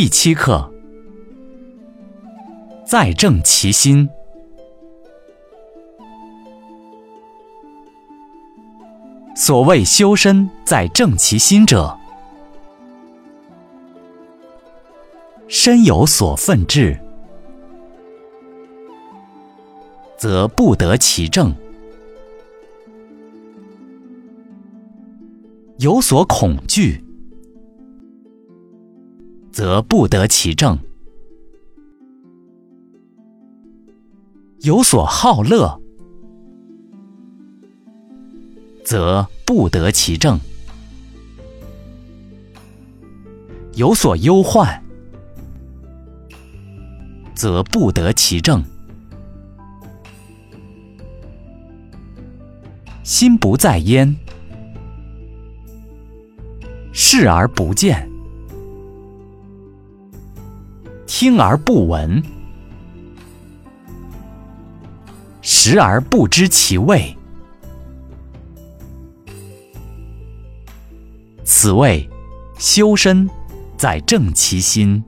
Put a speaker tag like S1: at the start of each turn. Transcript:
S1: 第七课，在正其心。所谓修身在正其心者，身有所奋志，则不得其正；有所恐惧，则不得其正；有所好乐，则不得其正；有所忧患，则不得其正。心不在焉，视而不见，听而不闻，食而不知其味。此谓修身在正其心。